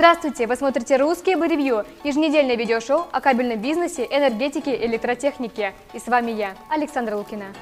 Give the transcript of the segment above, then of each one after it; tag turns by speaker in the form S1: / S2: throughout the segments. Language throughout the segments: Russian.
S1: Здравствуйте! Вы смотрите «Русские бы ревью» – еженедельное видеошоу о кабельном бизнесе, энергетике и электротехнике. И с вами я, Александра Лукина.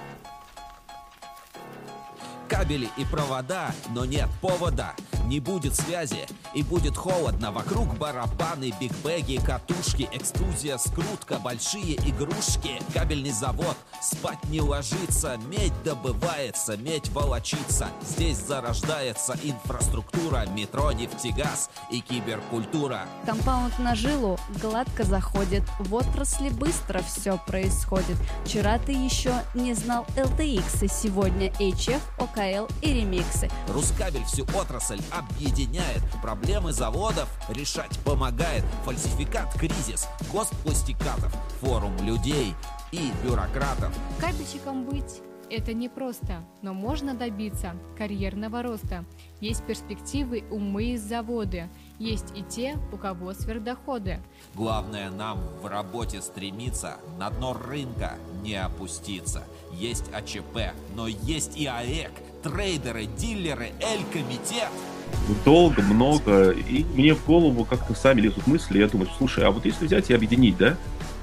S2: Кабели и провода, но нет повода не будет связи и будет холодно. Вокруг барабаны, бигбеги, катушки Экструзия, скрутка, большие игрушки. Кабельный завод, спать не ложится Медь добывается, медь волочится. Здесь зарождается инфраструктура Метро, нефтегаз и киберкультура.
S3: Компаунд на жилу гладко заходит В отрасли быстро все происходит. Вчера ты еще не знал LTX и Сегодня HF, OKL и ремиксы.
S2: RusCable всю отрасль объединяет, проблемы заводов решать помогает. Фальсификат, кризис, гост пластикатов, форум людей и бюрократов.
S4: Кабельщиком быть это непросто, но можно добиться карьерного роста. Есть перспективы умы из заводы, есть и те, у кого сверхдоходы.
S2: Главное нам в работе стремиться, на дно рынка не опуститься. Есть АЧП, но есть и АЭК, трейдеры, дилеры, Эль-комитет –
S5: долго, много, и мне в голову как-то сами лезут мысли, я думаю, слушай, а вот если взять и объединить, да,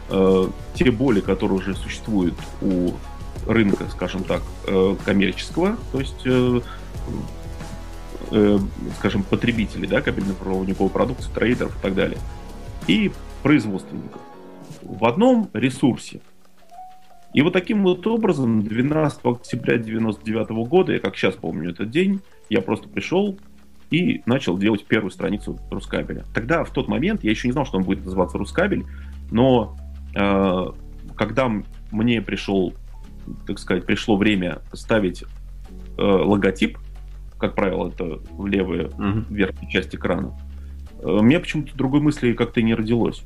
S5: э, те боли, которые уже существуют у рынка, скажем так, э, коммерческого, то есть, э, э, скажем, потребителей, да, кабельно-проводниковой продукции, трейдеров и так далее, и производственников в одном ресурсе. И вот таким вот образом 12 октября 1999 года, я как сейчас помню этот день, я просто пришел и начал делать первую страницу Рускабеля. Тогда, в тот момент, я еще не знал, что он будет называться Рускабель, но э, когда мне пришел, так сказать, пришло время ставить э, логотип, как правило, это в левую uh-huh. верхнюю часть экрана, э, меня почему-то другой мысли как-то не родилось.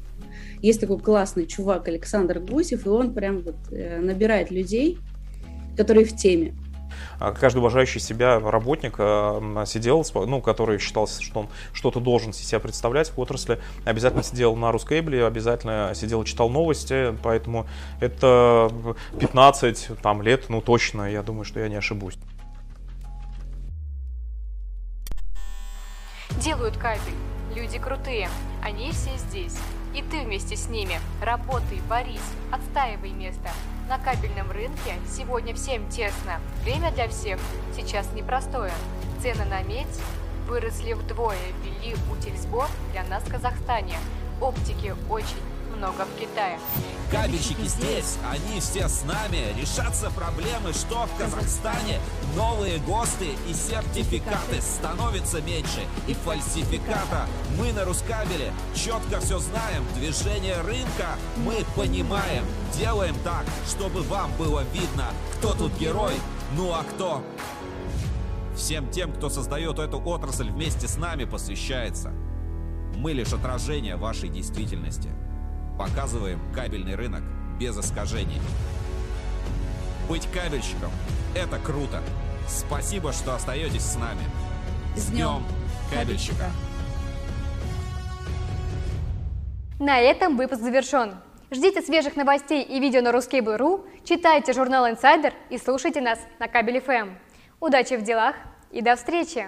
S6: Есть такой классный чувак Александр Гусев, и он прям вот э, набирает людей, которые в теме.
S7: А каждый уважающий себя работник э, сидел, ну, который считался, что он что-то должен себя представлять в отрасли, обязательно сидел на Рускейбле, обязательно сидел и читал новости, поэтому это 15 там, лет, ну, точно, я думаю, что я не ошибусь.
S4: Делают кабель. Люди крутые. Они все здесь. И ты вместе с ними. Работай, борись, отстаивай место. На кабельном рынке сегодня всем тесно. Время для всех сейчас непростое. Цены на медь выросли вдвое, ввели утильсбор для нас в Казахстане. Оптики очень много в Китае.
S2: Кабельщики здесь, они все с нами. Решатся проблемы, что в Казахстане. Новые ГОСТы и сертификаты становятся меньше. И фальсификата. Мы на Рускабеле четко все знаем. Движение рынка мы понимаем. Делаем так, чтобы вам было видно, кто тут герой, ну а кто Всем тем, кто создает эту отрасль вместе с нами, посвящается. Мы лишь отражение вашей действительности. Показываем кабельный рынок без искажений. Быть кабельщиком – это круто. Спасибо, что остаетесь с нами. С днем кабельщика!
S1: На этом выпуск завершен. Ждите свежих новостей и видео на ruskable.ru, читайте журнал Insider и слушайте нас на Кабель FM. Удачи в делах и до встречи!